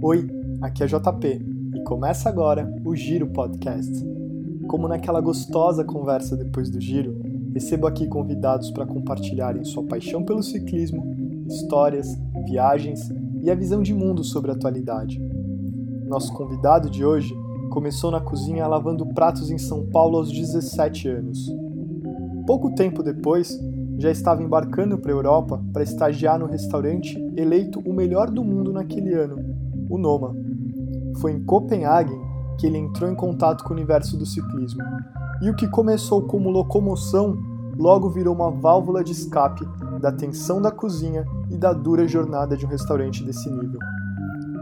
Oi, aqui é JP e começa agora o Giro Podcast. Como naquela gostosa conversa depois do giro, recebo aqui convidados para compartilharem sua paixão pelo ciclismo, histórias, viagens e a visão de mundo sobre a atualidade. Nosso convidado de hoje começou na cozinha lavando pratos em São Paulo aos 17 anos. Pouco tempo depois, já estava embarcando para a Europa para estagiar no restaurante eleito o melhor do mundo naquele ano, o Noma. Foi em Copenhague que ele entrou em contato com o universo do ciclismo. E o que começou como locomoção logo virou uma válvula de escape da tensão da cozinha e da dura jornada de um restaurante desse nível.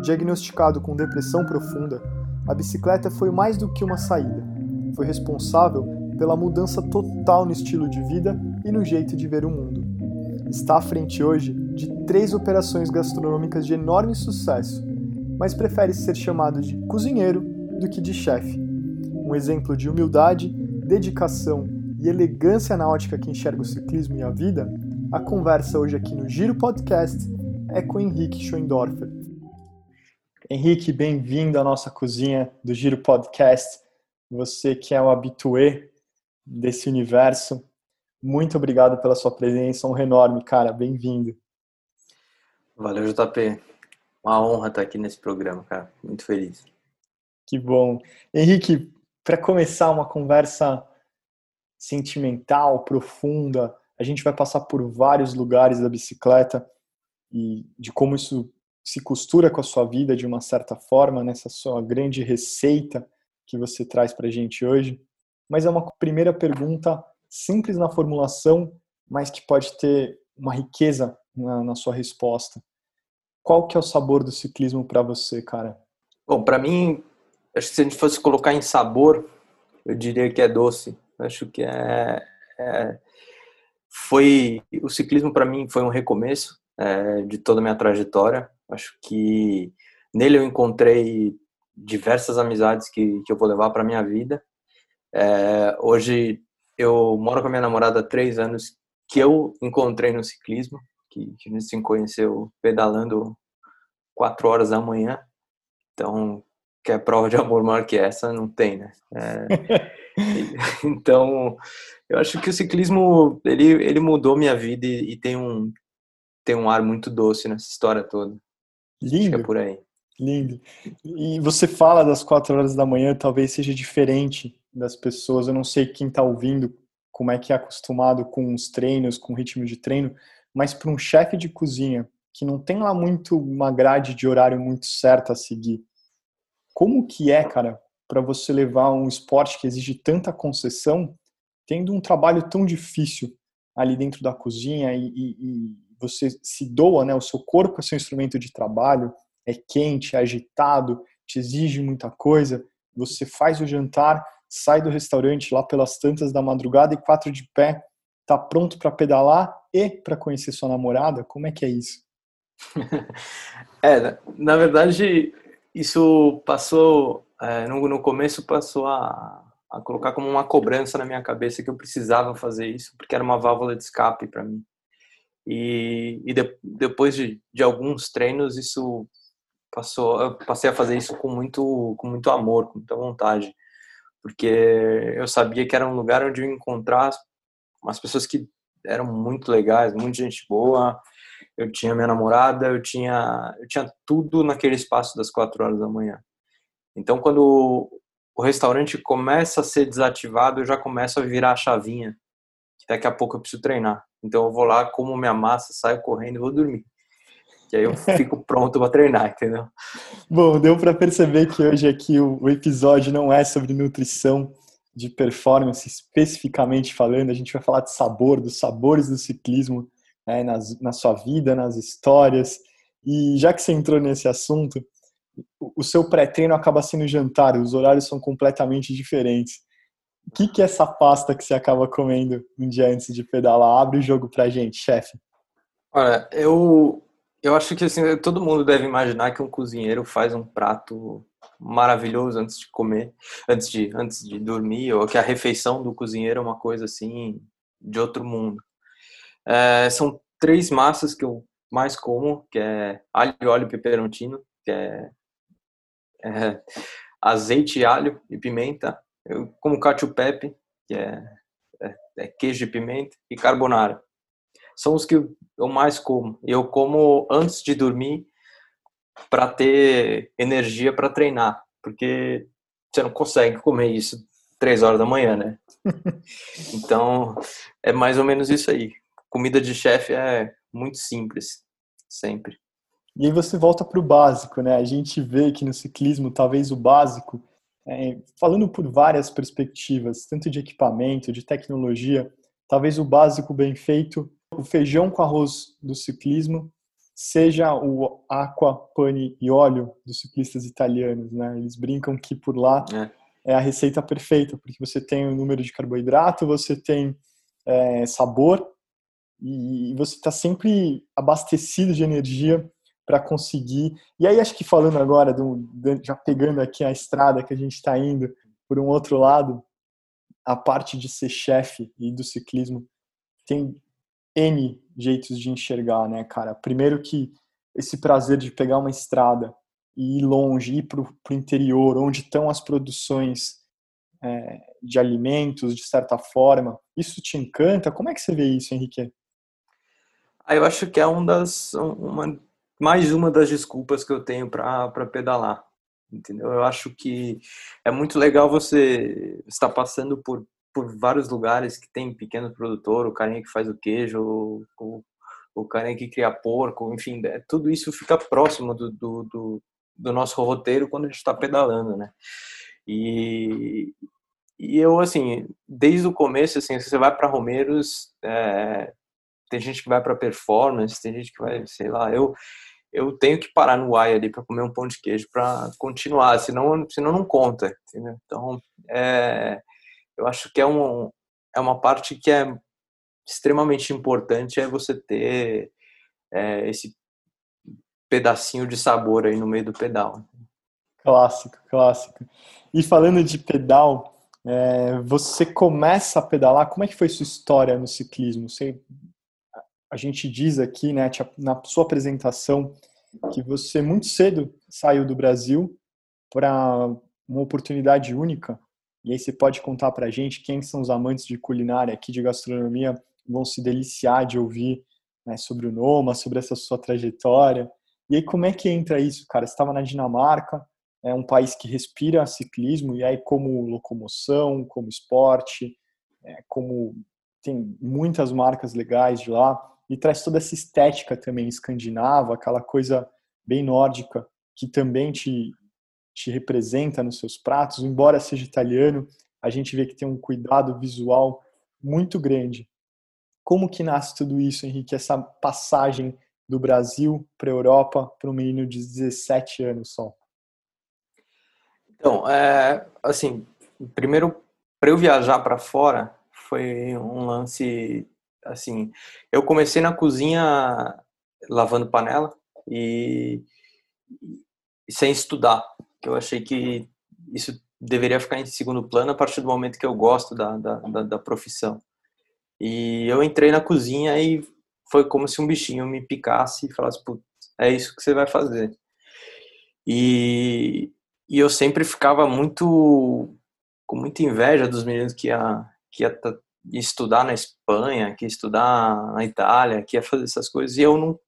Diagnosticado com depressão profunda, a bicicleta foi mais do que uma saída. Foi responsável pela mudança total no estilo de vida e no jeito de ver o mundo. Está à frente hoje de três operações gastronômicas de enorme sucesso, mas prefere ser chamado de cozinheiro do que de chefe. Um exemplo de humildade, dedicação e elegância na ótica que enxerga o ciclismo e a vida, a conversa hoje aqui no Giro Podcast é com Henrique Schoendorfer. Henrique, bem-vindo à nossa cozinha do Giro Podcast. Você que é o habitué desse universo. Muito obrigado pela sua presença, um enorme, cara. Bem-vindo. Valeu, JP. Uma honra estar aqui nesse programa, cara. Muito feliz. Que bom. Henrique, para começar uma conversa sentimental, profunda, a gente vai passar por vários lugares da bicicleta e de como isso se costura com a sua vida de uma certa forma, nessa sua grande receita que você traz para a gente hoje mas é uma primeira pergunta simples na formulação, mas que pode ter uma riqueza na, na sua resposta. Qual que é o sabor do ciclismo para você, cara? Bom, para mim, acho que se a gente fosse colocar em sabor, eu diria que é doce. Acho que é, é foi o ciclismo para mim foi um recomeço é, de toda a minha trajetória. Acho que nele eu encontrei diversas amizades que, que eu vou levar para minha vida é, hoje eu moro com a minha namorada há três anos, que eu encontrei no ciclismo, que, que a gente se conheceu pedalando quatro horas da manhã. Então, que é prova de amor maior que essa, não tem, né? É, então, eu acho que o ciclismo, ele, ele mudou minha vida e, e, tem, um, tem um ar muito doce nessa história toda. Lindo. É por aí. Lindo. E você fala das quatro horas da manhã, talvez seja diferente das pessoas. Eu não sei quem está ouvindo como é que é acostumado com os treinos, com o ritmo de treino, mas para um chefe de cozinha que não tem lá muito uma grade de horário muito certa a seguir, como que é, cara, para você levar um esporte que exige tanta concessão, tendo um trabalho tão difícil ali dentro da cozinha e, e, e você se doa, né? O seu corpo é seu instrumento de trabalho, é quente, é agitado, te exige muita coisa. Você faz o jantar sai do restaurante lá pelas tantas da madrugada e quatro de pé, tá pronto para pedalar e para conhecer sua namorada? Como é que é isso? é, na verdade, isso passou, é, no, no começo passou a, a colocar como uma cobrança na minha cabeça que eu precisava fazer isso, porque era uma válvula de escape para mim. E, e de, depois de, de alguns treinos, isso passou, eu passei a fazer isso com muito, com muito amor, com muita vontade porque eu sabia que era um lugar onde eu ia encontrar umas pessoas que eram muito legais, muita gente boa. Eu tinha minha namorada, eu tinha, eu tinha tudo naquele espaço das quatro horas da manhã. Então, quando o restaurante começa a ser desativado, eu já começo a virar a chavinha. Que daqui a pouco eu preciso treinar. Então, eu vou lá, como minha massa, saio correndo e vou dormir que aí eu fico pronto para treinar, entendeu? Bom, deu para perceber que hoje aqui o, episódio não é sobre nutrição de performance especificamente falando, a gente vai falar de sabor, dos sabores do ciclismo né, nas, na sua vida, nas histórias. E já que você entrou nesse assunto, o, o seu pré-treino acaba sendo jantar, os horários são completamente diferentes. O que, que é essa pasta que você acaba comendo um dia antes de pedalar? Abre o jogo pra gente, chefe. Olha, eu eu acho que assim, todo mundo deve imaginar que um cozinheiro faz um prato maravilhoso antes de comer, antes de, antes de dormir, ou que a refeição do cozinheiro é uma coisa assim de outro mundo. É, são três massas que eu mais como, que é alho, óleo e peperontino, que é é, azeite, alho e pimenta. Eu como cacio pepe, que é, é, é queijo e pimenta, e carbonara. São os que eu mais como. Eu como antes de dormir para ter energia para treinar, porque você não consegue comer isso três horas da manhã, né? então é mais ou menos isso aí. Comida de chefe é muito simples, sempre. E aí você volta para o básico, né? A gente vê que no ciclismo, talvez o básico, é, falando por várias perspectivas, tanto de equipamento, de tecnologia, talvez o básico bem feito, o feijão com arroz do ciclismo, seja o aqua, pane e óleo dos ciclistas italianos, né? Eles brincam que por lá é, é a receita perfeita, porque você tem o número de carboidrato, você tem é, sabor e você está sempre abastecido de energia para conseguir. E aí acho que falando agora, do, já pegando aqui a estrada que a gente está indo por um outro lado, a parte de ser chefe e do ciclismo tem N jeitos de enxergar, né, cara? Primeiro que esse prazer de pegar uma estrada e ir longe, ir para o interior, onde estão as produções é, de alimentos, de certa forma, isso te encanta? Como é que você vê isso, Henrique? Ah, eu acho que é um das, uma, mais uma das desculpas que eu tenho para pedalar. Entendeu? Eu acho que é muito legal você estar passando por, por vários lugares que tem pequeno produtor, o carinha que faz o queijo, o, o carinha que cria porco, enfim, é, tudo isso fica próximo do, do, do, do nosso roteiro quando a gente está pedalando, né? E, e eu, assim, desde o começo, assim, você vai para Romeiros, é, tem gente que vai para performance, tem gente que vai, sei lá, eu eu tenho que parar no Y ali para comer um pão de queijo para continuar, senão, senão não conta, entendeu? Então, é, eu acho que é, um, é uma parte que é extremamente importante é você ter é, esse pedacinho de sabor aí no meio do pedal. Clássico, clássico. E falando de pedal, é, você começa a pedalar, como é que foi sua história no ciclismo? Você a gente diz aqui, né, na sua apresentação, que você muito cedo saiu do Brasil para uma oportunidade única. E aí você pode contar para a gente quem são os amantes de culinária aqui, de gastronomia, vão se deliciar de ouvir né, sobre o Noma, sobre essa sua trajetória. E aí como é que entra isso, cara? Você estava na Dinamarca, é um país que respira ciclismo, e aí como locomoção, como esporte, é, como tem muitas marcas legais de lá, e traz toda essa estética também escandinava, aquela coisa bem nórdica que também te, te representa nos seus pratos, embora seja italiano, a gente vê que tem um cuidado visual muito grande. Como que nasce tudo isso, Henrique? Essa passagem do Brasil para a Europa para um menino de 17 anos só? Então, é, assim, primeiro, para eu viajar para fora, foi um lance assim, eu comecei na cozinha lavando panela e, sem estudar, que eu achei que isso deveria ficar em segundo plano a partir do momento que eu gosto da, da, da, da profissão. E eu entrei na cozinha e foi como se um bichinho me picasse e falasse, é isso que você vai fazer. E, e eu sempre ficava muito com muita inveja dos meninos que ia, que ia estudar na Espanha, que estudar na Itália, que ia fazer essas coisas, e eu não,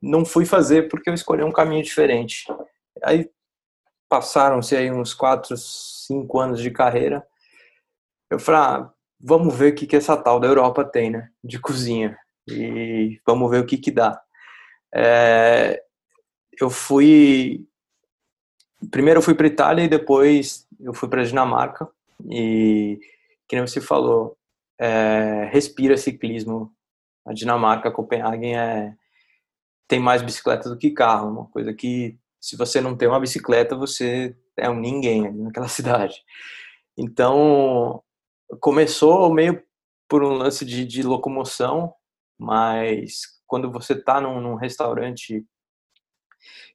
não fui fazer porque eu escolhi um caminho diferente. Aí passaram-se aí uns 4, 5 anos de carreira, eu falei, ah, vamos ver o que, que essa tal da Europa tem, né, de cozinha, e vamos ver o que que dá. É, eu fui, primeiro eu fui para Itália e depois eu fui para Dinamarca, e que nem você falou, é, respira ciclismo. A Dinamarca, Copenhagen, é, tem mais bicicleta do que carro. Uma coisa que, se você não tem uma bicicleta, você é um ninguém naquela cidade. Então, começou meio por um lance de, de locomoção, mas quando você está num, num restaurante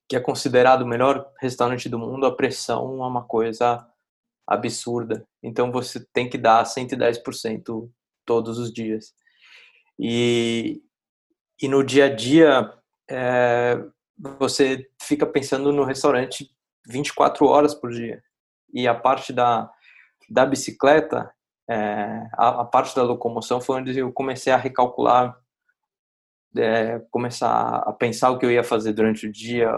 que é considerado o melhor restaurante do mundo, a pressão é uma coisa absurda. Então você tem que dar 110% todos os dias. E, e no dia a dia, é, você fica pensando no restaurante 24 horas por dia. E a parte da, da bicicleta, é, a, a, parte da locomoção foi onde eu comecei a recalcular, é, começar a pensar o que eu ia fazer durante o dia,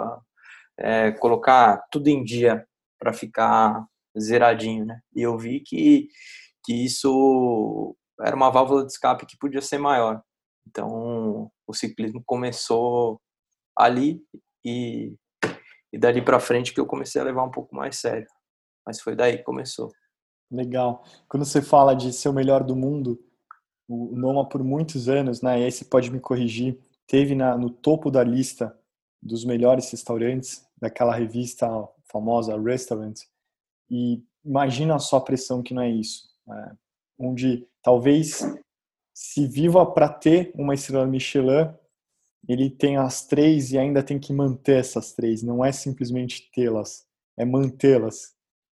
é, colocar tudo em dia para ficar zeradinho, né? E eu vi que, que isso era uma válvula de escape que podia ser maior. Então, o ciclismo começou ali e, e dali para frente que eu comecei a levar um pouco mais sério. Mas foi daí que começou. Legal. Quando você fala de ser o melhor do mundo, o Noma por muitos anos, né? E aí você pode me corrigir, teve na, no topo da lista dos melhores restaurantes daquela revista famosa Restaurant. E imagina só a pressão que não é isso, né? onde talvez se viva para ter uma estrela Michelin, ele tem as três e ainda tem que manter essas três. Não é simplesmente tê-las, é mantê-las.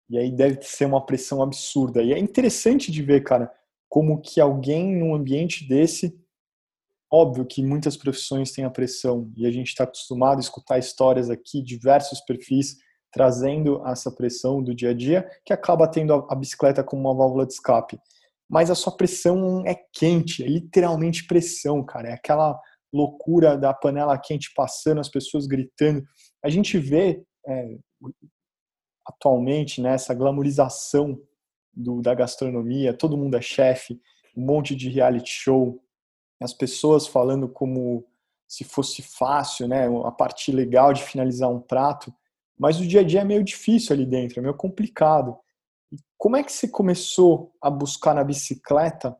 E aí deve ser uma pressão absurda. E é interessante de ver, cara, como que alguém num ambiente desse, óbvio que muitas profissões têm a pressão e a gente está acostumado a escutar histórias aqui, diversos perfis trazendo essa pressão do dia a dia, que acaba tendo a bicicleta como uma válvula de escape mas a sua pressão é quente, é literalmente pressão, cara. É aquela loucura da panela quente passando, as pessoas gritando. A gente vê é, atualmente né, glamorização do, da gastronomia, todo mundo é chefe, um monte de reality show, as pessoas falando como se fosse fácil, né, a parte legal de finalizar um prato, mas o dia a dia é meio difícil ali dentro, é meio complicado. Como é que você começou a buscar na bicicleta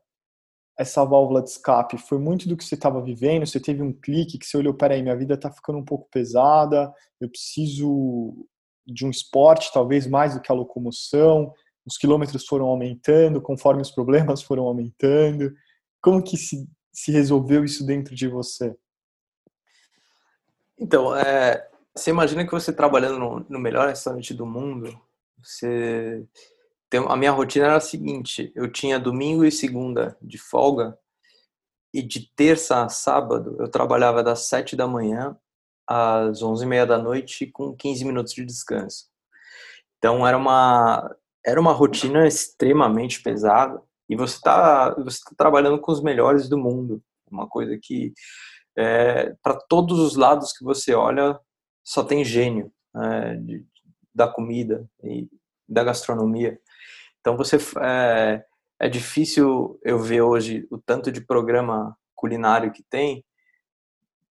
essa válvula de escape? Foi muito do que você estava vivendo? Você teve um clique que você olhou, peraí, minha vida está ficando um pouco pesada, eu preciso de um esporte, talvez mais do que a locomoção, os quilômetros foram aumentando conforme os problemas foram aumentando. Como que se, se resolveu isso dentro de você? Então, é, você imagina que você trabalhando no, no melhor restaurante do mundo, você a minha rotina era a seguinte: eu tinha domingo e segunda de folga, e de terça a sábado eu trabalhava das sete da manhã às onze e meia da noite com 15 minutos de descanso. Então era uma era uma rotina extremamente pesada e você está você tá trabalhando com os melhores do mundo, uma coisa que é, para todos os lados que você olha só tem gênio é, de, da comida e da gastronomia. Então você é, é difícil eu ver hoje o tanto de programa culinário que tem,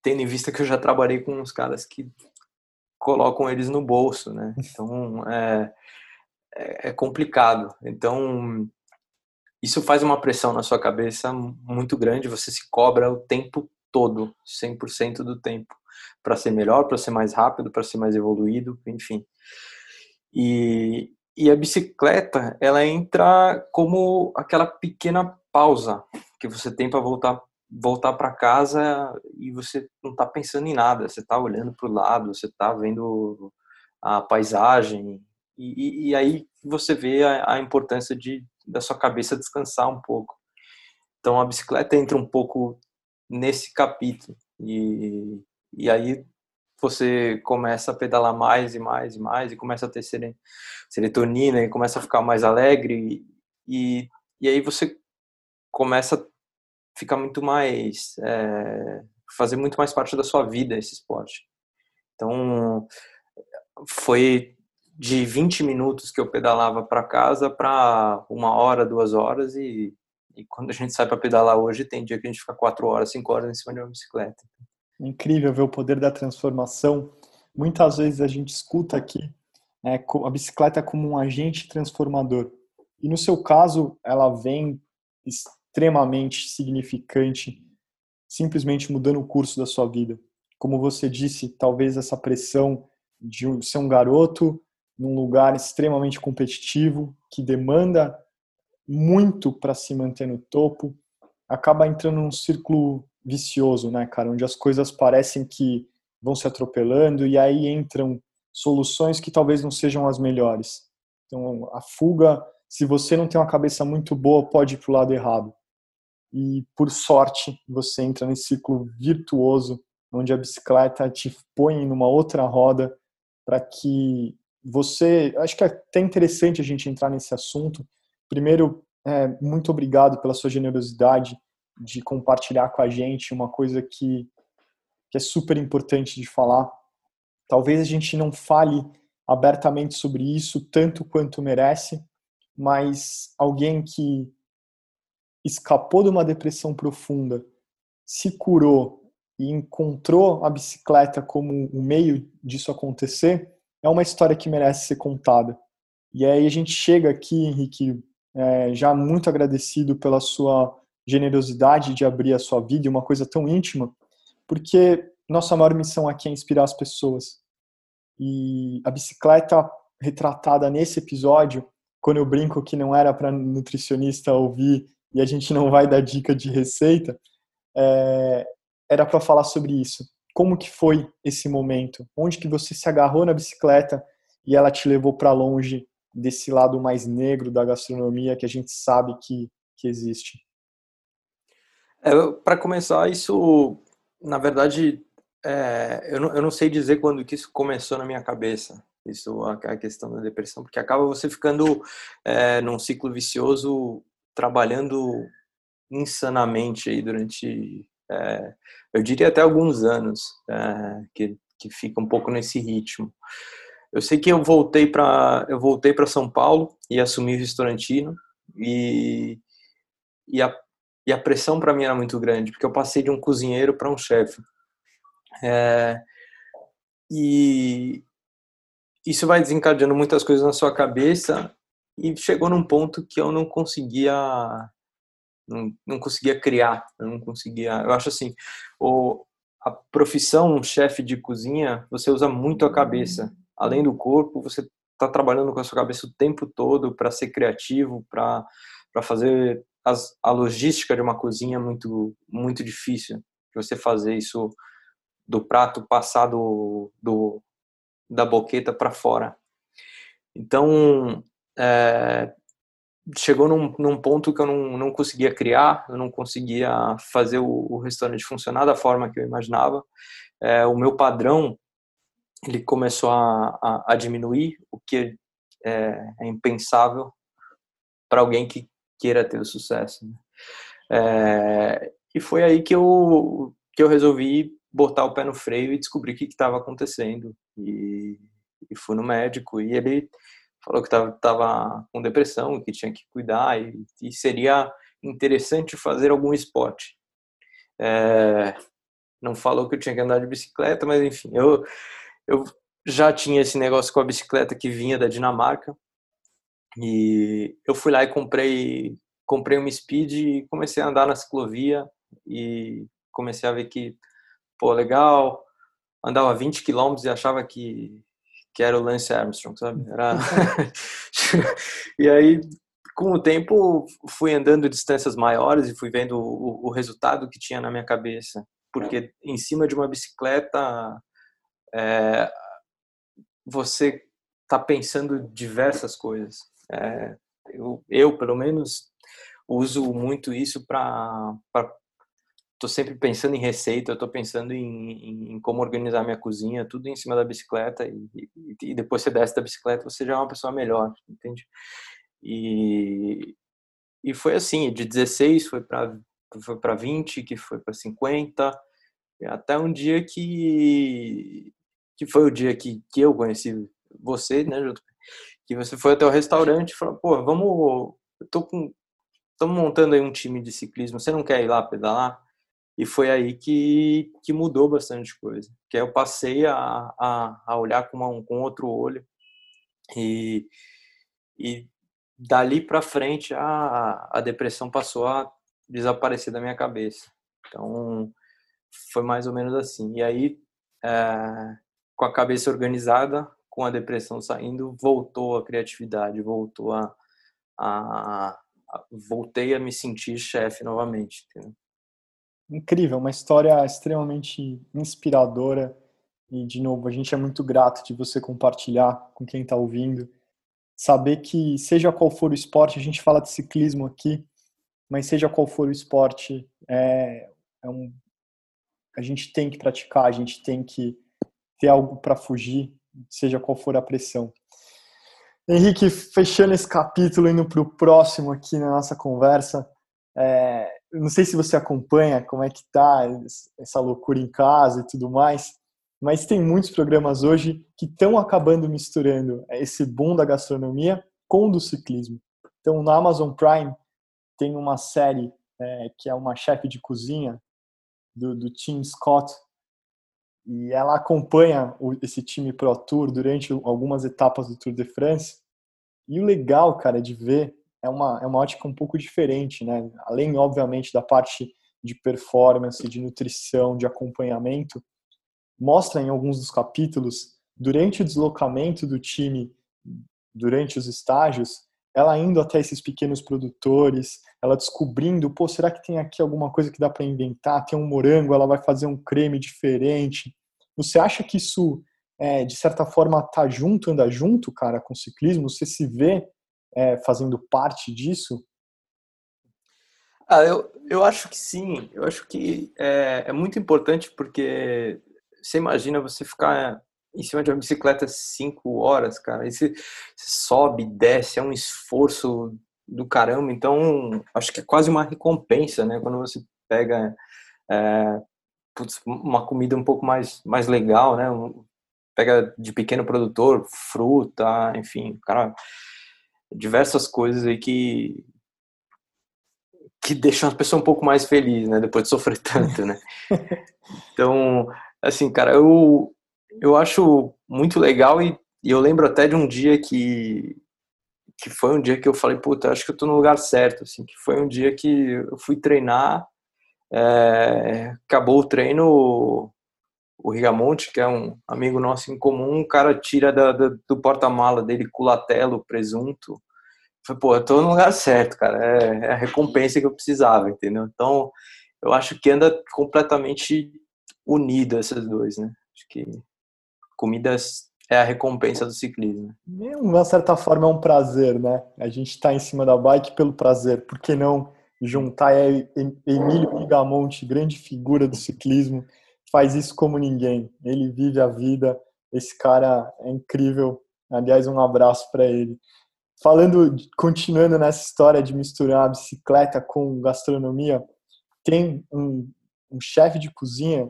tendo em vista que eu já trabalhei com uns caras que colocam eles no bolso, né? Então é, é, é complicado. Então isso faz uma pressão na sua cabeça muito grande. Você se cobra o tempo todo, 100% do tempo, para ser melhor, para ser mais rápido, para ser mais evoluído, enfim. E, e a bicicleta, ela entra como aquela pequena pausa que você tem para voltar voltar para casa e você não está pensando em nada, você está olhando para o lado, você está vendo a paisagem e, e, aí você vê a, a, importância de da sua cabeça descansar um pouco. Então a bicicleta entra um pouco nesse capítulo e, e aí você começa a pedalar mais e mais e mais e começa a ter serotonina e começa a ficar mais alegre e, e aí você começa a ficar muito mais é, fazer muito mais parte da sua vida esse esporte. Então foi de 20 minutos que eu pedalava para casa para uma hora, duas horas e, e quando a gente sai para pedalar hoje tem dia que a gente fica quatro horas, cinco horas em cima de uma bicicleta incrível ver o poder da transformação. Muitas vezes a gente escuta aqui né, a bicicleta como um agente transformador. E no seu caso, ela vem extremamente significante, simplesmente mudando o curso da sua vida. Como você disse, talvez essa pressão de ser um garoto num lugar extremamente competitivo, que demanda muito para se manter no topo, acaba entrando num círculo vicioso, né, cara? Onde as coisas parecem que vão se atropelando e aí entram soluções que talvez não sejam as melhores. Então, a fuga, se você não tem uma cabeça muito boa, pode ir para o lado errado. E, por sorte, você entra nesse ciclo virtuoso, onde a bicicleta te põe numa outra roda para que você, acho que é até interessante a gente entrar nesse assunto. Primeiro, é, muito obrigado pela sua generosidade de compartilhar com a gente uma coisa que, que é super importante de falar. Talvez a gente não fale abertamente sobre isso tanto quanto merece, mas alguém que escapou de uma depressão profunda, se curou e encontrou a bicicleta como um meio disso acontecer, é uma história que merece ser contada. E aí a gente chega aqui, Henrique, é, já muito agradecido pela sua generosidade de abrir a sua vida, uma coisa tão íntima, porque nossa maior missão aqui é inspirar as pessoas. E a bicicleta retratada nesse episódio, quando eu brinco que não era para nutricionista ouvir e a gente não vai dar dica de receita, é, era para falar sobre isso. Como que foi esse momento? Onde que você se agarrou na bicicleta e ela te levou para longe desse lado mais negro da gastronomia que a gente sabe que, que existe? É, para começar, isso, na verdade, é, eu, não, eu não sei dizer quando que isso começou na minha cabeça, isso a, a questão da depressão, porque acaba você ficando é, num ciclo vicioso, trabalhando insanamente aí durante, é, eu diria até alguns anos, é, que, que fica um pouco nesse ritmo. Eu sei que eu voltei para eu voltei para São Paulo e assumi o restaurantino e e a, e a pressão para mim era muito grande porque eu passei de um cozinheiro para um chefe. É, e isso vai desencadeando muitas coisas na sua cabeça e chegou num ponto que eu não conseguia não, não conseguia criar eu não conseguia eu acho assim o a profissão chefe de cozinha você usa muito a cabeça. Além do corpo, você está trabalhando com a sua cabeça o tempo todo para ser criativo, para fazer as, a logística de uma cozinha é muito muito difícil. Você fazer isso do prato passar do, do da boqueta para fora. Então, é, chegou num, num, ponto que eu não, não conseguia criar, eu não conseguia fazer o, o restaurante funcionar da forma que eu imaginava. É, o meu padrão ele começou a, a, a diminuir, o que é, é impensável para alguém que queira ter o sucesso. Né? É, e foi aí que eu, que eu resolvi botar o pé no freio e descobrir o que estava acontecendo. E, e fui no médico e ele falou que estava com depressão, que tinha que cuidar e, e seria interessante fazer algum esporte. É, não falou que eu tinha que andar de bicicleta, mas enfim, eu eu já tinha esse negócio com a bicicleta que vinha da Dinamarca e eu fui lá e comprei comprei uma Speed e comecei a andar na ciclovia e comecei a ver que pô legal andava 20 quilômetros e achava que que era o Lance Armstrong sabe? Era e aí com o tempo fui andando distâncias maiores e fui vendo o, o resultado que tinha na minha cabeça. Porque em cima de uma bicicleta é, você está pensando diversas coisas. É, eu, eu, pelo menos, uso muito isso para. Estou sempre pensando em receita, estou pensando em, em, como organizar minha cozinha, tudo em cima da bicicleta. E, e, e, depois você desce da bicicleta, você já é uma pessoa melhor, entende? E, e foi assim: de 16 foi para foi para 20, que foi para 50, até um dia que que foi o dia que, que eu conheci você, né, que você foi até o restaurante e falou, pô, vamos, eu tô com, estamos montando aí um time de ciclismo, você não quer ir lá pedalar? E foi aí que, que mudou bastante coisa, que eu passei a, a, a olhar com, uma, com outro olho e, e dali para frente a, a depressão passou a desaparecer da minha cabeça. Então, foi mais ou menos assim. E aí, é, com a cabeça organizada, com a depressão saindo, voltou a criatividade, voltou a, a, a voltei a me sentir chefe novamente. Entendeu? Incrível, uma história extremamente inspiradora e de novo a gente é muito grato de você compartilhar com quem está ouvindo, saber que seja qual for o esporte, a gente fala de ciclismo aqui, mas seja qual for o esporte, é, é um, a gente tem que praticar, a gente tem que ter algo para fugir, seja qual for a pressão. Henrique, fechando esse capítulo, indo para o próximo aqui na nossa conversa, é, não sei se você acompanha como é que tá essa loucura em casa e tudo mais, mas tem muitos programas hoje que estão acabando misturando esse boom da gastronomia com o do ciclismo. Então, na Amazon Prime tem uma série é, que é uma chefe de cozinha do, do Tim Scott e ela acompanha o, esse time Pro Tour durante algumas etapas do Tour de France. E o legal, cara, de ver é uma, é uma ótica um pouco diferente, né? Além, obviamente, da parte de performance, de nutrição, de acompanhamento, mostra em alguns dos capítulos, durante o deslocamento do time, durante os estágios, ela indo até esses pequenos produtores, ela descobrindo, pô, será que tem aqui alguma coisa que dá para inventar? Tem um morango, ela vai fazer um creme diferente. Você acha que isso, é, de certa forma, tá junto, anda junto, cara, com o ciclismo? Você se vê é, fazendo parte disso? Ah, eu, eu acho que sim. Eu acho que é, é muito importante porque você imagina você ficar em cima de uma bicicleta cinco horas, cara. E você, você sobe, desce, é um esforço do caramba. Então, acho que é quase uma recompensa, né? Quando você pega é, putz, uma comida um pouco mais, mais legal, né? Um, pega de pequeno produtor, fruta, enfim, cara, diversas coisas aí que que deixam a pessoa um pouco mais feliz, né? Depois de sofrer tanto, né? Então, assim, cara, eu eu acho muito legal e, e, eu lembro até de um dia que que foi um dia que eu falei, puta, acho que eu tô no lugar certo, assim, que foi um dia que eu fui treinar, é, acabou o treino, o Rigamonte, que é um amigo nosso em comum, o cara tira da, da, do porta-mala dele culatelo, presunto, foi, pô, eu tô no lugar certo, cara, é, é a recompensa que eu precisava, entendeu? Então, eu acho que anda completamente unido esses dois, né? Acho que comidas é a recompensa do ciclismo. De uma certa forma é um prazer, né? A gente está em cima da bike pelo prazer. Por que não juntar Emílio Rigamonte, grande figura do ciclismo, faz isso como ninguém. Ele vive a vida. Esse cara é incrível. Aliás, um abraço para ele. Falando, continuando nessa história de misturar a bicicleta com gastronomia, tem um, um chefe de cozinha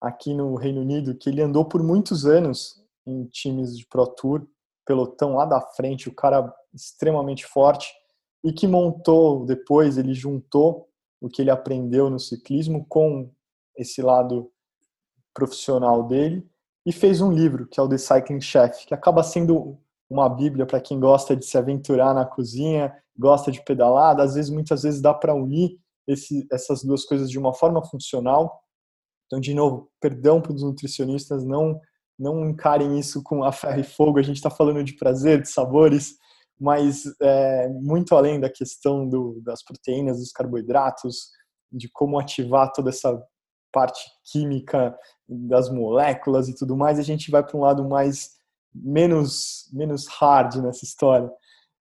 aqui no Reino Unido que ele andou por muitos anos em times de Pro Tour, pelotão lá da frente, o cara extremamente forte e que montou depois, ele juntou o que ele aprendeu no ciclismo com esse lado profissional dele e fez um livro que é o The Cycling Chef, que acaba sendo uma bíblia para quem gosta de se aventurar na cozinha, gosta de pedalar, às vezes muitas vezes dá para unir esse, essas duas coisas de uma forma funcional. Então, de novo, perdão para os nutricionistas, não não encarem isso com a ferro e fogo. A gente está falando de prazer, de sabores, mas é, muito além da questão do, das proteínas, dos carboidratos, de como ativar toda essa parte química das moléculas e tudo mais, a gente vai para um lado mais menos menos hard nessa história.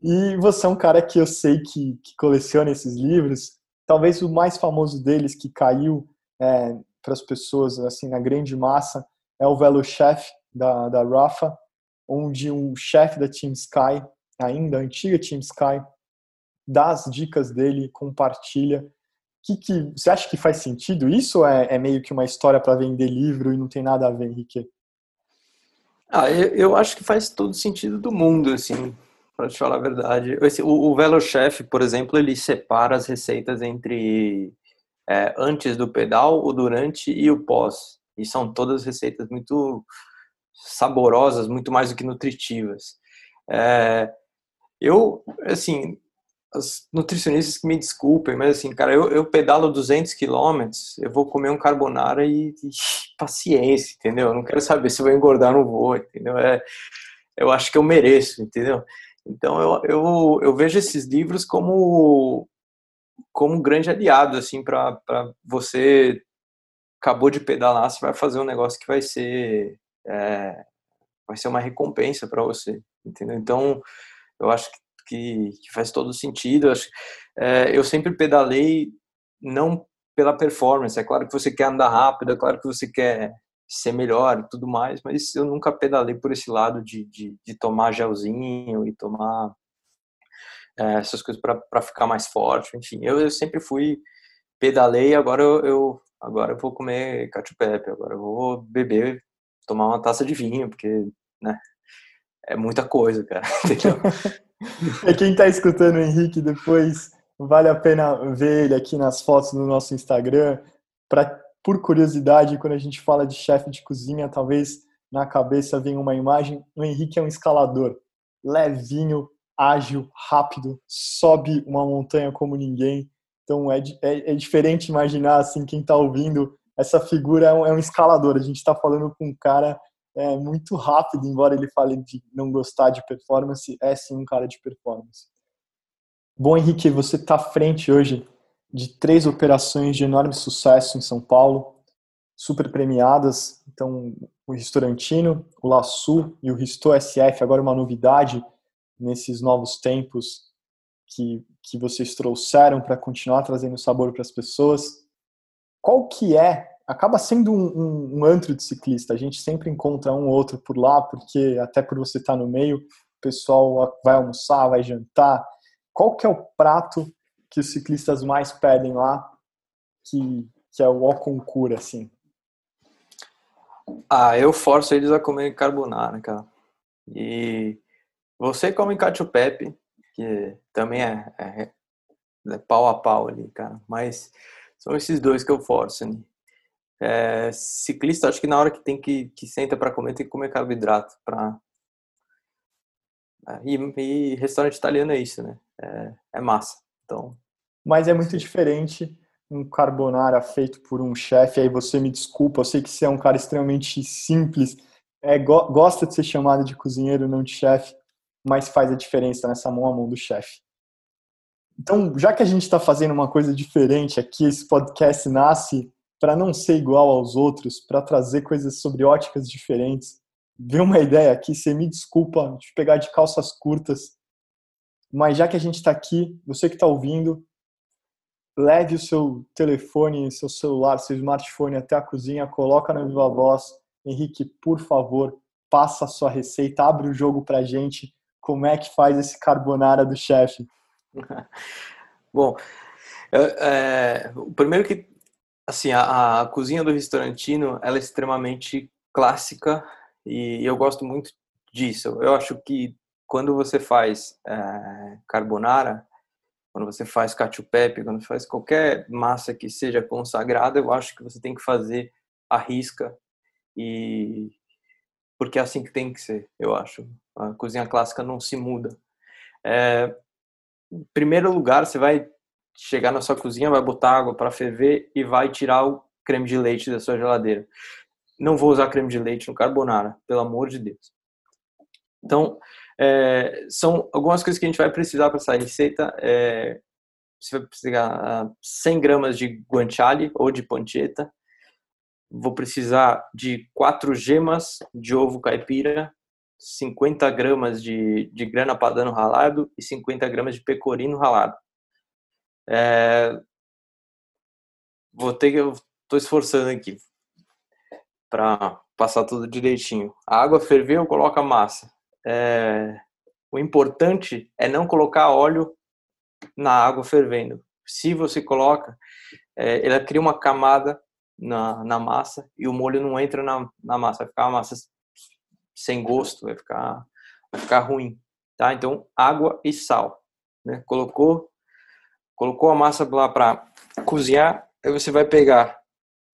E você é um cara que eu sei que, que coleciona esses livros. Talvez o mais famoso deles que caiu é, para as pessoas, assim, na grande massa, é o Velo Chef da, da Rafa, onde um chefe da Team Sky, ainda antiga Team Sky, dá as dicas dele, compartilha. Que, que você acha que faz sentido isso ou é, é meio que uma história para vender livro e não tem nada a ver, Henrique? Ah, eu, eu acho que faz todo sentido do mundo, assim, para te falar a verdade. Esse, o, o Velo Chef, por exemplo, ele separa as receitas entre é, antes do pedal, o durante e o pós. E são todas receitas muito saborosas, muito mais do que nutritivas. É, eu, assim, os nutricionistas que me desculpem, mas assim, cara, eu, eu pedalo 200 quilômetros, eu vou comer um carbonara e, e, paciência, entendeu? Eu não quero saber se vou engordar ou não vou, entendeu? É, eu acho que eu mereço, entendeu? Então eu, eu, eu vejo esses livros como como um grande aliado, assim, para você acabou de pedalar, você vai fazer um negócio que vai ser é, vai ser uma recompensa para você, entendeu? Então, eu acho que, que faz todo sentido. Eu, acho, é, eu sempre pedalei não pela performance. É claro que você quer andar rápido, é claro que você quer ser melhor e tudo mais, mas eu nunca pedalei por esse lado de, de, de tomar gelzinho e tomar é, essas coisas para ficar mais forte, enfim, eu, eu sempre fui pedalei, agora eu, eu agora eu vou comer cacio pepe, agora eu vou beber, tomar uma taça de vinho, porque, né, é muita coisa, cara, entendeu? é quem tá escutando o Henrique depois, vale a pena ver ele aqui nas fotos do nosso Instagram, para por curiosidade, quando a gente fala de chefe de cozinha, talvez na cabeça venha uma imagem, o Henrique é um escalador, levinho, ágil, rápido, sobe uma montanha como ninguém, então é, é, é diferente imaginar assim quem está ouvindo essa figura é um, é um, escalador. A gente está falando com um cara é, muito rápido, embora ele fale de não gostar de performance, é sim um cara de performance. Bom, Henrique, você está à frente hoje de três operações de enorme sucesso em São Paulo, super premiadas. Então, o Restaurantino, o Laçu e o Risto SF, agora uma novidade nesses novos tempos que, que vocês trouxeram para continuar trazendo sabor para as pessoas. Qual que é? Acaba sendo um, um, um, antro de ciclista. A gente sempre encontra um ou outro por lá, porque até por você estar tá no meio, o pessoal vai almoçar, vai jantar. Qual que é o prato que os ciclistas mais pedem lá, que, que é o ó assim? Ah, eu forço eles a comer carbonara, cara. E você come cacio pepe, que também é, é, é, pau a pau ali, cara. Mas são esses dois que eu forço ali. É, ciclista, acho que na hora que tem que, que senta para comer, tem que comer carboidrato. Pra... E, e restaurante italiano é isso, né? É, é massa. Então. Mas é muito diferente um carbonara feito por um chefe. Aí você me desculpa, eu sei que você é um cara extremamente simples, é, go gosta de ser chamado de cozinheiro, não de chefe mais faz a diferença nessa mão a mão do chefe. Então, já que a gente está fazendo uma coisa diferente aqui, esse podcast nasce para não ser igual aos outros, para trazer coisas sobre óticas diferentes. Vê uma ideia aqui, você me desculpa de pegar de calças curtas, mas já que a gente está aqui, você que está ouvindo, leve o seu telefone, seu celular, seu smartphone até a cozinha, coloca na Viva Voz. Henrique, por favor, passa a sua receita, abre o jogo para gente como é que faz esse carbonara do chefe? Bom, é, o primeiro que, assim, a, a, cozinha do restaurantino, ela é extremamente clássica e eu gosto muito disso. Eu acho que quando você faz é, carbonara, quando você faz cacio pepe, quando faz qualquer massa que seja consagrada, eu acho que você tem que fazer a risca e porque é assim que tem que ser, eu acho. A cozinha clássica não se muda. É, em primeiro lugar, você vai chegar na sua cozinha, vai botar água para ferver e vai tirar o creme de leite da sua geladeira. Não vou usar creme de leite no carbonara, pelo amor de Deus. Então, é, são algumas coisas que a gente vai precisar para essa receita. É, você vai precisar 100 ah, gramas de guanciale ou de pancetta, vou precisar de quatro gemas de ovo caipira, 50 gramas de, de grana padano ralado e 50 gramas de pecorino ralado. É, vou ter que, eu esforçando aqui para passar tudo direitinho. A água ferveu, coloca a massa. É, o importante é não colocar óleo na água fervendo. Se você coloca, é, ela cria uma camada na, na massa e o molho não entra na, na massa, vai ficar uma massa sem gosto, vai ficar, vai ficar ruim, tá? Então, água e sal, né? Colocou, colocou a massa lá para cozinhar, aí você vai pegar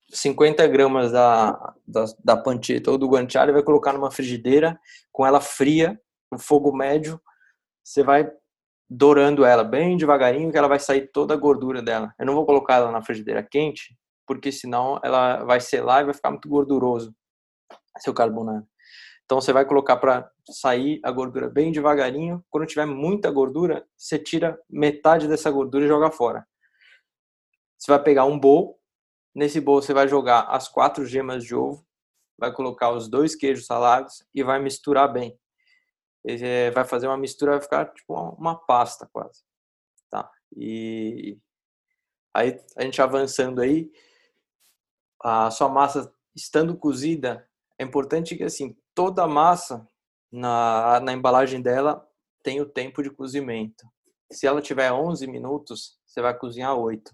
50 gramas da, da, da ou do guanciale vai colocar numa frigideira com ela fria, no fogo médio, você vai dourando ela bem devagarinho que ela vai sair toda a gordura dela. Eu não vou colocar ela na frigideira quente, porque senão ela vai selar e vai ficar muito gorduroso seu carbonato. Então você vai colocar para sair a gordura bem devagarinho. Quando tiver muita gordura, você tira metade dessa gordura e joga fora. Você vai pegar um bowl. Nesse bowl você vai jogar as quatro gemas de ovo, vai colocar os dois queijos salados e vai misturar bem. Ele vai fazer uma mistura, vai ficar tipo uma pasta quase, tá? E aí a gente avançando aí, a sua massa estando cozida, é importante que assim toda a massa na, na embalagem dela tem o tempo de cozimento. Se ela tiver 11 minutos, você vai cozinhar 8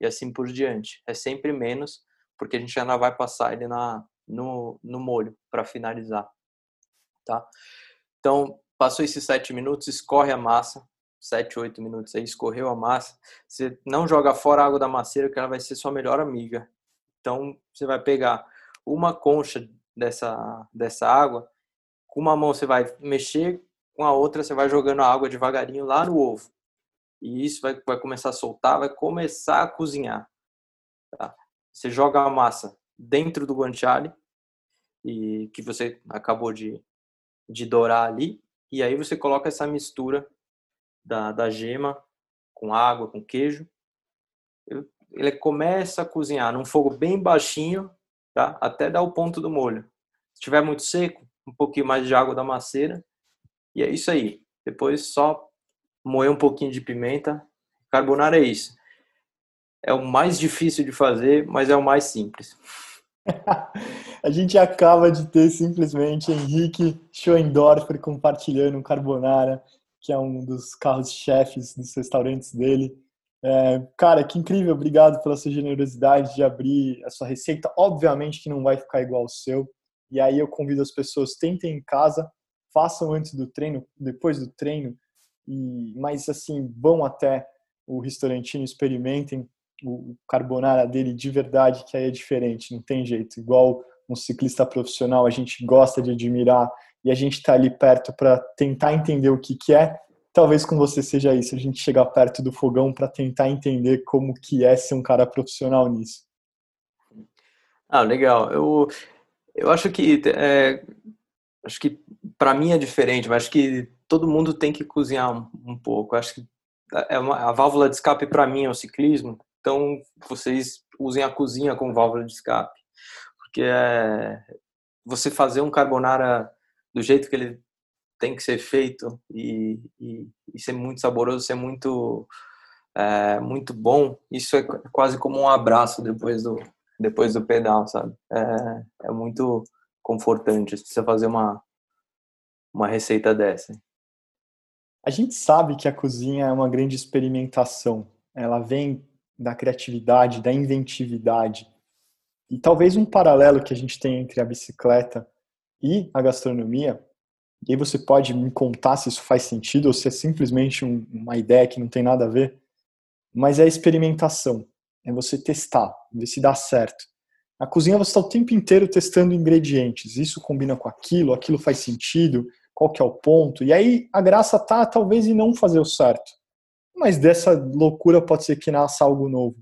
e assim por diante. É sempre menos, porque a gente ainda vai passar ele na, no, no molho para finalizar, tá? Então, passou esses 7 minutos, escorre a massa, 7, 8 minutos aí, escorreu a massa. Você não joga fora a água da macieira, que ela vai ser sua melhor amiga. Então, você vai pegar uma concha dessa, dessa água, com uma mão você vai mexer, com a outra você vai jogando a água devagarinho lá no ovo. E isso vai, vai começar a soltar, vai começar a cozinhar. Tá? Você joga a massa dentro do guanciale, e que você acabou de, de dourar ali, e aí você coloca essa mistura da, da gema com água, com queijo. Ele começa a cozinhar num fogo bem baixinho, tá? até dar o ponto do molho. Se estiver muito seco, um pouquinho mais de água da maceira. E é isso aí. Depois só moer um pouquinho de pimenta. Carbonara é isso. É o mais difícil de fazer, mas é o mais simples. a gente acaba de ter simplesmente Henrique Schoendorfer compartilhando um carbonara que é um dos carros-chefes dos restaurantes dele. É, cara, que incrível, obrigado pela sua generosidade de abrir a sua receita. Obviamente que não vai ficar igual ao seu. E aí eu convido as pessoas, tentem em casa, façam antes do treino, depois do treino, e mas assim, vão até o restaurantino, experimentem o carbonara dele de verdade, que aí é diferente, não tem jeito. Igual um ciclista profissional, a gente gosta de admirar e a gente está ali perto para tentar entender o que, que é. Talvez com você seja isso, a gente chegar perto do fogão para tentar entender como que é ser um cara profissional nisso. Ah, legal. Eu, eu acho que é, acho que para mim é diferente, mas acho que todo mundo tem que cozinhar um, um pouco. Acho que é uma, a válvula de escape para mim é o ciclismo. Então vocês usem a cozinha como válvula de escape, porque é, você fazer um carbonara do jeito que ele tem que ser feito e, e, e ser muito saboroso, ser muito é, muito bom, isso é quase como um abraço depois do depois do pedal, sabe? É, é muito confortante você fazer uma uma receita dessa. A gente sabe que a cozinha é uma grande experimentação. Ela vem da criatividade, da inventividade. E talvez um paralelo que a gente tem entre a bicicleta e a gastronomia, e aí você pode me contar se isso faz sentido ou se é simplesmente um, uma ideia que não tem nada a ver, mas é experimentação, é você testar, ver se dá certo. Na cozinha você está o tempo inteiro testando ingredientes, isso combina com aquilo, aquilo faz sentido, qual que é o ponto, e aí a graça tá talvez em não fazer o certo, mas dessa loucura pode ser que nasça algo novo.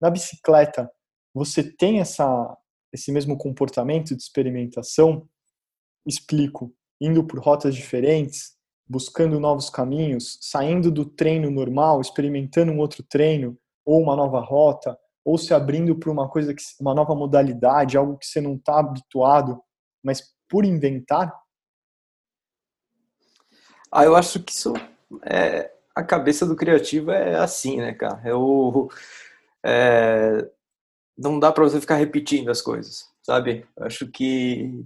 Na bicicleta, você tem essa, esse mesmo comportamento de experimentação, explico, indo por rotas diferentes, buscando novos caminhos, saindo do treino normal, experimentando um outro treino ou uma nova rota, ou se abrindo para uma coisa que uma nova modalidade, algo que você não está habituado, mas por inventar? Ah, eu acho que isso é a cabeça do criativo é assim, né, cara? Eu é, não dá para você ficar repetindo as coisas, sabe? Eu acho que,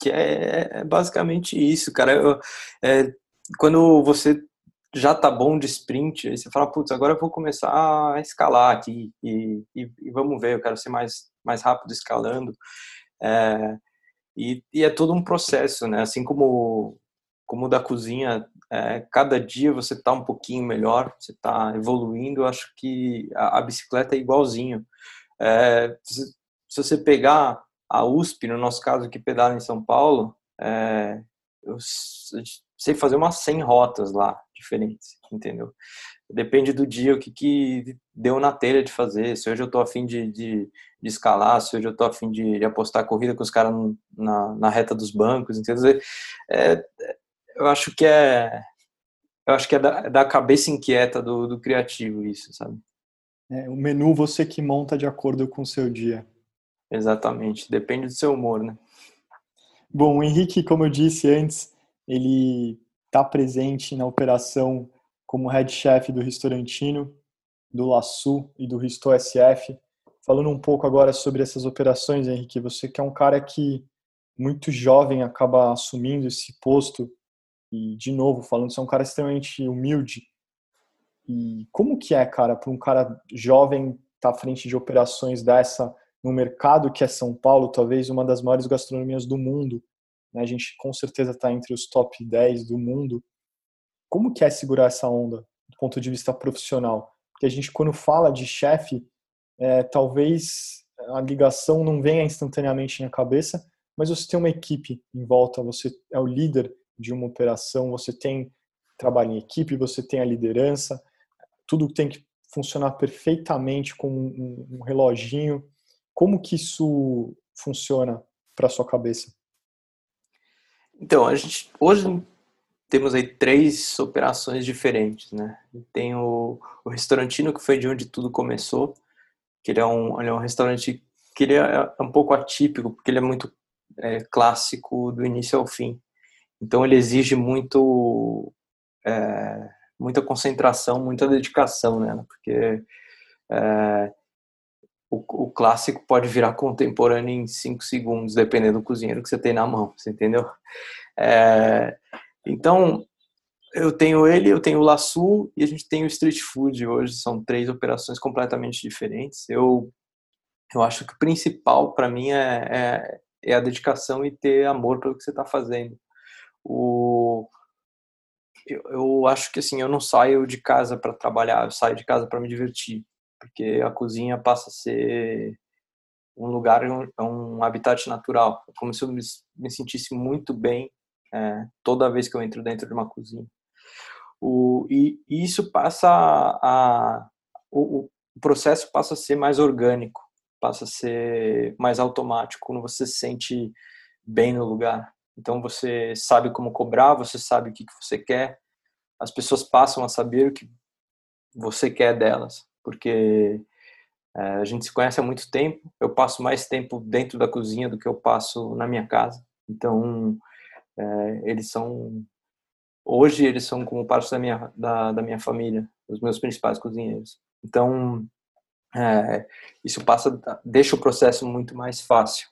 que é, é basicamente isso, cara. Eu, é, quando você já tá bom de sprint, aí você fala, putz, agora eu vou começar a escalar aqui e, e, e vamos ver, eu quero ser mais, mais rápido escalando. É, e, e, é todo um processo, né? Assim como como da cozinha, é, cada dia você está um pouquinho melhor, você está evoluindo. Eu acho que a, a bicicleta é igualzinho. É, se, se, você pegar a USP, no nosso caso que pedala em São Paulo, é, eu sei fazer umas 100 rotas lá diferentes, entendeu? Depende do dia, o que, que deu na telha de fazer. Se hoje eu tô afim de, de, de escalar, se hoje eu tô afim de, de apostar corrida com os caras na, na reta dos bancos, entendeu? É, eu acho que é eu acho que é da, da cabeça inquieta do, do criativo isso, sabe? É, o menu você que monta de acordo com o seu dia. Exatamente, depende do seu humor, né? Bom, o Henrique, como eu disse antes, ele está presente na operação como head chef do Restaurantino, do Laçu e do Risto SF. falando um pouco agora sobre essas operações, Henrique, você que é um cara que muito jovem acaba assumindo esse posto e de novo falando, você é um cara extremamente humilde. E como que é, cara, para um cara jovem estar tá à frente de operações dessa no mercado que é São Paulo, talvez uma das maiores gastronomias do mundo. Né? A gente com certeza está entre os top 10 do mundo. Como que é segurar essa onda do ponto de vista profissional? Porque a gente, quando fala de chefe, é, talvez a ligação não venha instantaneamente na cabeça, mas você tem uma equipe em volta, você é o líder de uma operação, você tem trabalho em equipe, você tem a liderança, tudo tem que funcionar perfeitamente com um, um reloginho. Como que isso funciona para sua cabeça? Então, a gente hoje temos aí três operações diferentes, né? Tem o, o restaurantino que foi de onde tudo começou, que ele é um, ele é um restaurante que ele é, é um pouco atípico porque ele é muito é, clássico do início ao fim. Então ele exige muito é, muita concentração, muita dedicação, né? Porque é, o, o, clássico pode virar contemporâneo em cinco segundos, dependendo do cozinheiro que você tem na mão, você entendeu? É, então eu tenho ele, eu tenho o Laçu e a gente tem o Street Food hoje. São três operações completamente diferentes. Eu eu acho que o principal para mim é, é, é, a dedicação e ter amor pelo que você está fazendo. O, eu, eu, acho que assim, eu não saio de casa para trabalhar, eu saio de casa para me divertir, porque a cozinha passa a ser um lugar, um, é um habitat natural. É como se eu me, me sentisse muito bem é, toda vez que eu entro dentro de uma cozinha. O, e, e isso passa a, a o, o processo passa a ser mais orgânico, passa a ser mais automático quando você se sente bem no lugar. Então você sabe como cobrar, você sabe o que, que você quer, as pessoas passam a saber o que você quer delas, porque é, a gente se conhece há muito tempo. Eu passo mais tempo dentro da cozinha do que eu passo na minha casa. Então é, eles são hoje eles são como parte da minha da, da minha família, os meus principais cozinheiros. Então é, isso passa deixa o processo muito mais fácil.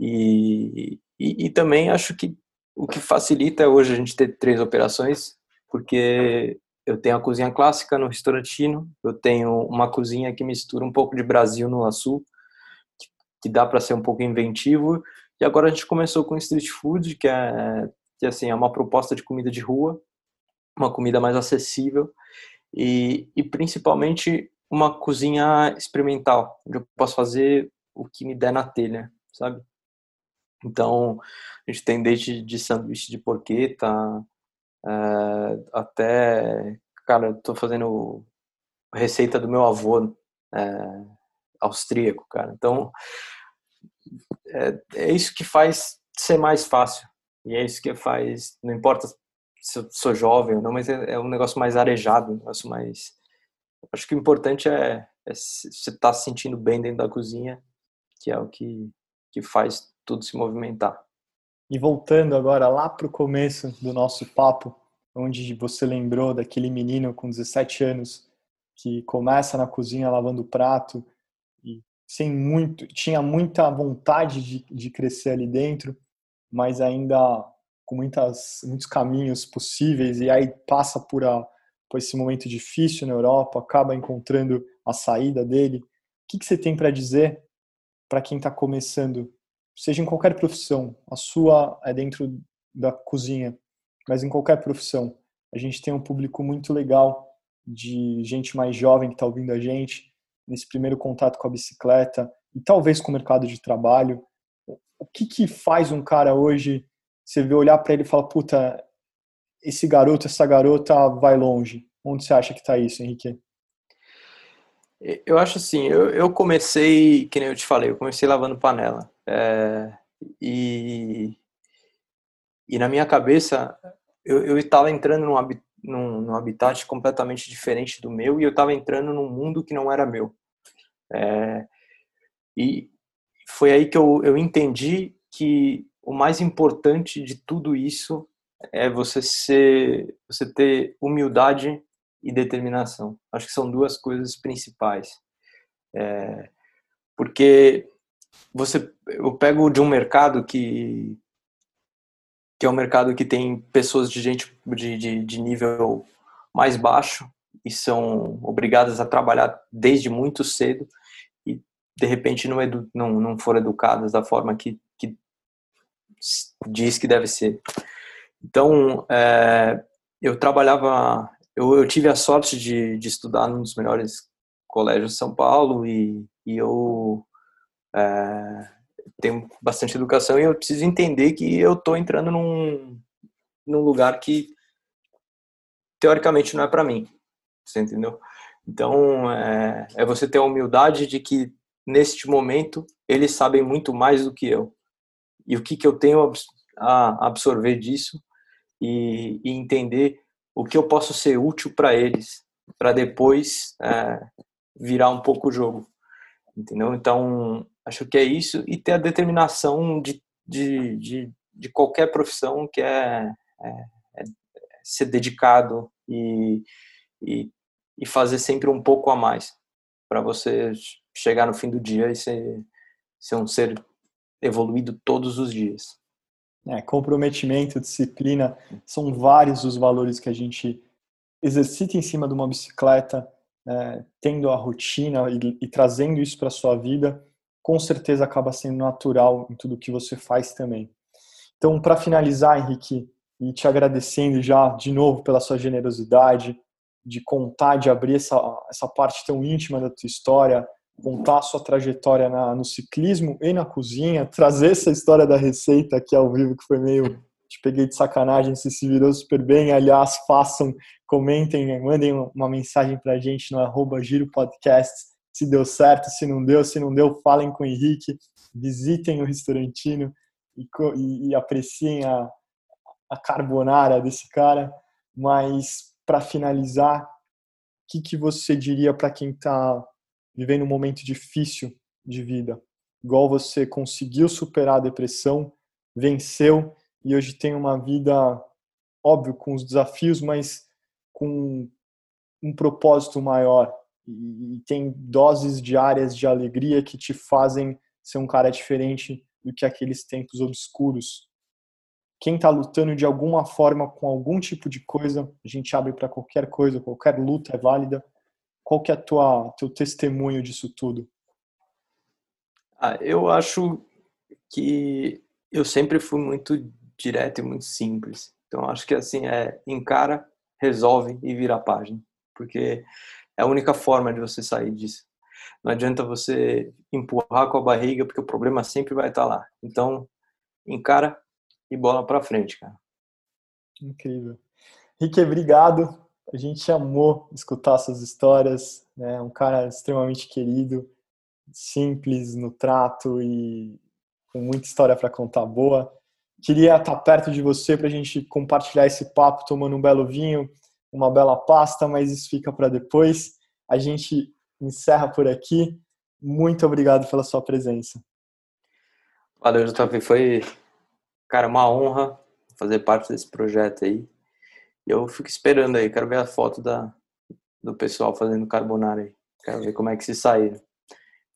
E, e, e, também acho que o que facilita hoje a gente ter três operações, porque eu tenho a cozinha clássica no restaurantino, eu tenho uma cozinha que mistura um pouco de Brasil no Sul, que, que dá para ser um pouco inventivo, e agora a gente começou com street food, que é, que assim, é uma proposta de comida de rua, uma comida mais acessível, e, e principalmente uma cozinha experimental, onde eu posso fazer o que me der na telha, sabe? Então, a gente tem desde de sanduíche de porqueta é, até, cara, eu tô fazendo receita do meu avô é, austríaco, cara. Então, é, é isso que faz ser mais fácil. E é isso que faz, não importa se eu sou jovem ou não, mas é, é um negócio mais arejado, um negócio mais. Acho que o importante é, é você estar tá se sentindo bem dentro da cozinha, que é o que, que faz tudo se movimentar. E voltando agora lá para o começo do nosso papo, onde você lembrou daquele menino com 17 anos que começa na cozinha lavando prato e sem muito, tinha muita vontade de, de crescer ali dentro, mas ainda com muitas, muitos caminhos possíveis e aí passa por, a, por esse momento difícil na Europa, acaba encontrando a saída dele. O que, que você tem para dizer para quem está começando seja em qualquer profissão, a sua é dentro da cozinha, mas em qualquer profissão. A gente tem um público muito legal de gente mais jovem que está ouvindo a gente, nesse primeiro contato com a bicicleta e talvez com o mercado de trabalho. O que, que faz um cara hoje, você vê olhar para ele e falar, puta, esse garoto, essa garota vai longe. Onde você acha que está isso, Henrique? Eu acho assim, eu, eu comecei, que nem eu te falei, eu comecei lavando panela. É, e, e na minha cabeça, eu estava entrando num, num, num, habitat completamente diferente do meu e eu estava entrando num mundo que não era meu. É, e foi aí que eu, eu entendi que o mais importante de tudo isso é você ser, você ter humildade e determinação. Acho que são duas coisas principais. É, Porque você, eu pego de um mercado que que é um mercado que tem pessoas de gente de, de, de nível mais baixo e são obrigadas a trabalhar desde muito cedo e de repente não, edu, não, não foram educadas da forma que, que diz que deve ser. Então, é, eu trabalhava, eu, eu, tive a sorte de, de estudar num dos melhores colégios de São Paulo e, e eu é, tenho bastante educação e eu preciso entender que eu estou entrando num, num lugar que teoricamente não é para mim, você entendeu? Então é, é, você ter a humildade de que neste momento eles sabem muito mais do que eu e o que que eu tenho a absorver disso e, e entender o que eu posso ser útil para eles para depois é, virar um pouco o jogo, entendeu? Então Acho que é isso e ter a determinação de, de, de, de qualquer profissão que é, é, é ser dedicado e, e, e, fazer sempre um pouco a mais para você chegar no fim do dia e ser, ser um ser evoluído todos os dias. É, comprometimento, disciplina, são vários os valores que a gente exercita em cima de uma bicicleta, é, tendo a rotina e, e trazendo isso para sua vida com certeza acaba sendo natural em tudo que você faz também. Então, para finalizar, Henrique, e te agradecendo já de novo pela sua generosidade, de contar, de abrir essa, essa parte tão íntima da tua história, contar a sua trajetória na, no ciclismo e na cozinha, trazer essa história da receita aqui ao vivo, que foi meio. Te peguei de sacanagem, você se virou super bem. Aliás, façam, comentem, mandem uma mensagem para a gente no arroba Giro Podcast se deu certo, se não deu, se não deu, falem com o Henrique, visitem o restaurantino e, e, e apreciem a, a carbonara desse cara. Mas para finalizar, o que, que você diria para quem está vivendo um momento difícil de vida? Igual você conseguiu superar a depressão, venceu e hoje tem uma vida, óbvio, com os desafios, mas com um propósito maior, e, tem doses diárias de alegria que te fazem ser um cara diferente do que aqueles tempos obscuros. Quem está lutando de alguma forma com algum tipo de coisa, a gente abre para qualquer coisa, qualquer luta é válida. Qual que é tua teu testemunho disso tudo? Ah, eu acho que eu sempre fui muito direto e muito simples. Então acho que assim é encara, resolve e vira a página, porque é a única forma de você sair disso. Não adianta você empurrar com a barriga, porque o problema sempre vai estar lá. Então, encara e bola para frente, cara. Incrível. Rick, obrigado. A gente amou escutar essas histórias. Né? Um cara extremamente querido, simples no trato e com muita história para contar boa. Queria estar perto de você para a gente compartilhar esse papo, tomando um belo vinho, uma bela pasta, mas isso fica para depois. A gente encerra por aqui. Muito obrigado pela sua presença. Valeu, JP. Foi, cara, uma honra fazer parte desse projeto aí. Eu fico esperando aí, quero ver a foto da, do pessoal fazendo carbonara aí. Quero ver como é que se sair.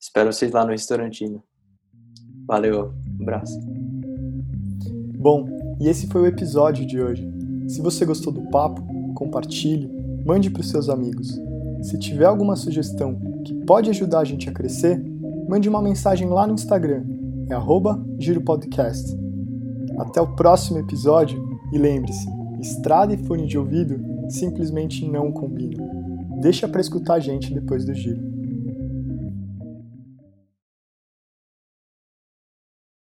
Espero vocês lá no restaurantino. Valeu, um abraço. Bom, e esse foi o episódio de hoje. Se você gostou do papo, compartilhe, mande para os seus amigos. Se tiver alguma sugestão que pode ajudar a gente a crescer, mande uma mensagem lá no Instagram, é giropodcast. Até o próximo episódio e lembre-se, estrada e fone de ouvido simplesmente não combinam. Deixa para escutar a gente depois do giro.